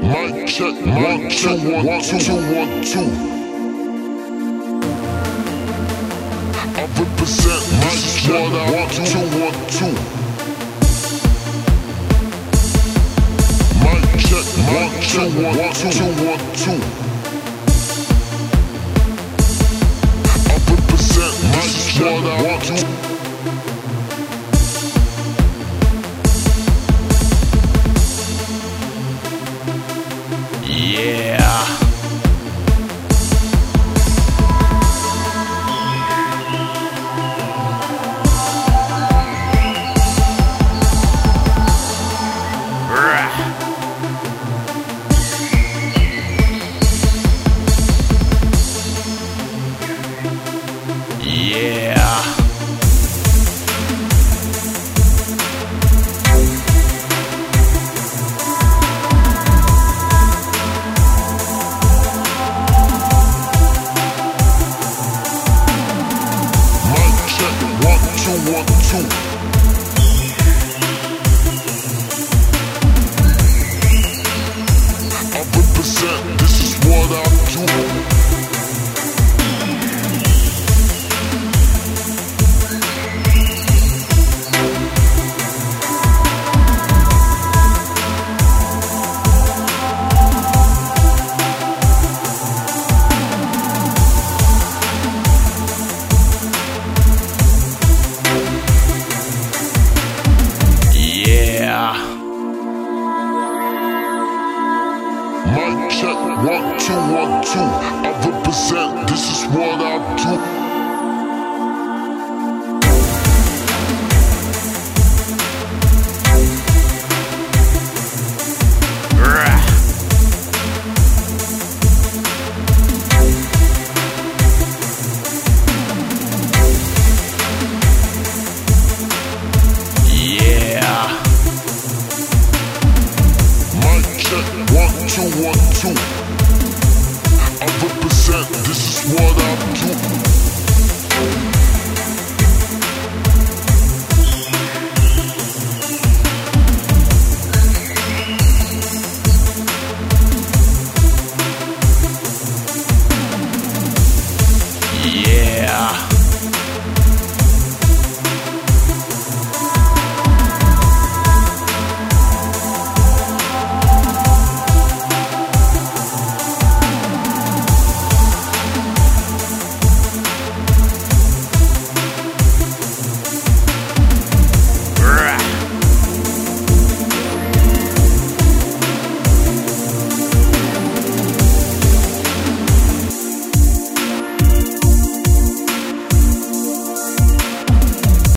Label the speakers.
Speaker 1: check, one, two, one, two, two, one, two. I represent what I want to, one, two. Mic check, one, two, one, two, two, one, two. I represent this is what I
Speaker 2: Yeah. Yeah.
Speaker 1: One, two, one, two. I represent, this is what I do.
Speaker 2: Yeah.
Speaker 1: Mic check, one, two, one, two. Represent, this is what I do.